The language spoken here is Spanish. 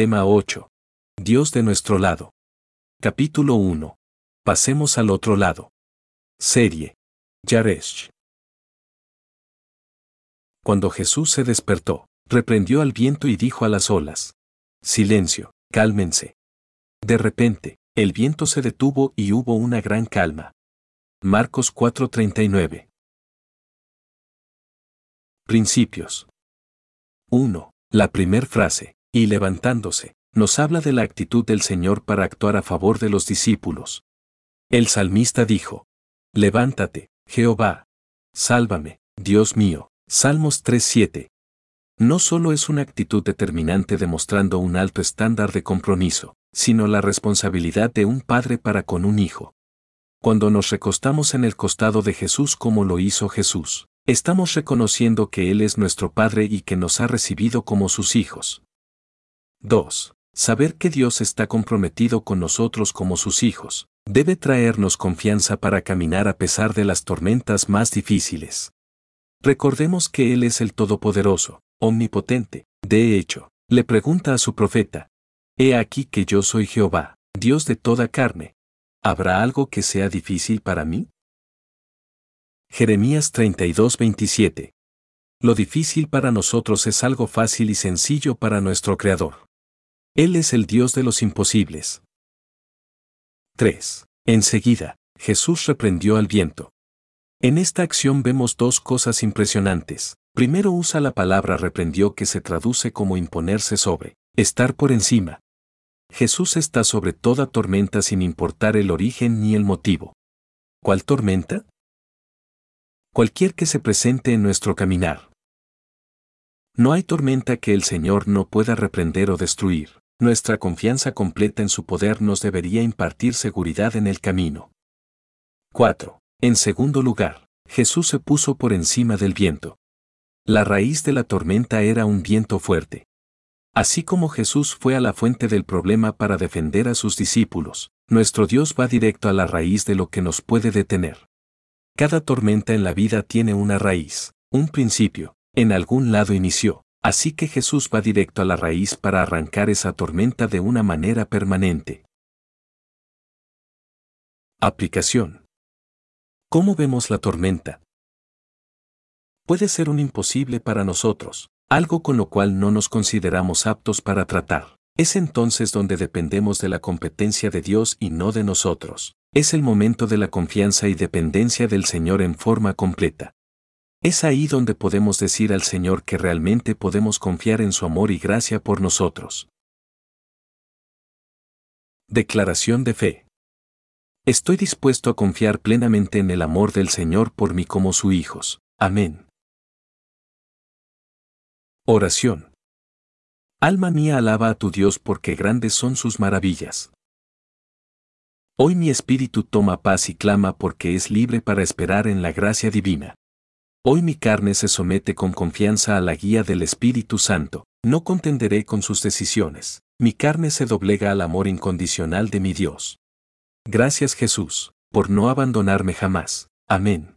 Tema 8. Dios de nuestro lado. Capítulo 1. Pasemos al otro lado. Serie. Yaresh. Cuando Jesús se despertó, reprendió al viento y dijo a las olas. Silencio, cálmense. De repente, el viento se detuvo y hubo una gran calma. Marcos 4:39. Principios. 1. La primer frase, y levantándose, nos habla de la actitud del Señor para actuar a favor de los discípulos. El salmista dijo, Levántate, Jehová. Sálvame, Dios mío. Salmos 3:7. No solo es una actitud determinante demostrando un alto estándar de compromiso, sino la responsabilidad de un padre para con un hijo. Cuando nos recostamos en el costado de Jesús como lo hizo Jesús, estamos reconociendo que Él es nuestro Padre y que nos ha recibido como sus hijos. 2. Saber que Dios está comprometido con nosotros como sus hijos, debe traernos confianza para caminar a pesar de las tormentas más difíciles. Recordemos que Él es el Todopoderoso, omnipotente, de hecho, le pregunta a su profeta, He aquí que yo soy Jehová, Dios de toda carne. ¿Habrá algo que sea difícil para mí? Jeremías 32:27 Lo difícil para nosotros es algo fácil y sencillo para nuestro Creador. Él es el Dios de los imposibles. 3. Enseguida, Jesús reprendió al viento. En esta acción vemos dos cosas impresionantes. Primero usa la palabra reprendió que se traduce como imponerse sobre, estar por encima. Jesús está sobre toda tormenta sin importar el origen ni el motivo. ¿Cuál tormenta? Cualquier que se presente en nuestro caminar. No hay tormenta que el Señor no pueda reprender o destruir. Nuestra confianza completa en su poder nos debería impartir seguridad en el camino. 4. En segundo lugar, Jesús se puso por encima del viento. La raíz de la tormenta era un viento fuerte. Así como Jesús fue a la fuente del problema para defender a sus discípulos, nuestro Dios va directo a la raíz de lo que nos puede detener. Cada tormenta en la vida tiene una raíz, un principio, en algún lado inició, Así que Jesús va directo a la raíz para arrancar esa tormenta de una manera permanente. Aplicación. ¿Cómo vemos la tormenta? Puede ser un imposible para nosotros, algo con lo cual no nos consideramos aptos para tratar. Es entonces donde dependemos de la competencia de Dios y no de nosotros. Es el momento de la confianza y dependencia del Señor en forma completa. Es ahí donde podemos decir al Señor que realmente podemos confiar en su amor y gracia por nosotros. Declaración de fe. Estoy dispuesto a confiar plenamente en el amor del Señor por mí como su hijos. Amén. Oración. Alma mía alaba a tu Dios porque grandes son sus maravillas. Hoy mi espíritu toma paz y clama porque es libre para esperar en la gracia divina. Hoy mi carne se somete con confianza a la guía del Espíritu Santo, no contenderé con sus decisiones, mi carne se doblega al amor incondicional de mi Dios. Gracias Jesús, por no abandonarme jamás. Amén.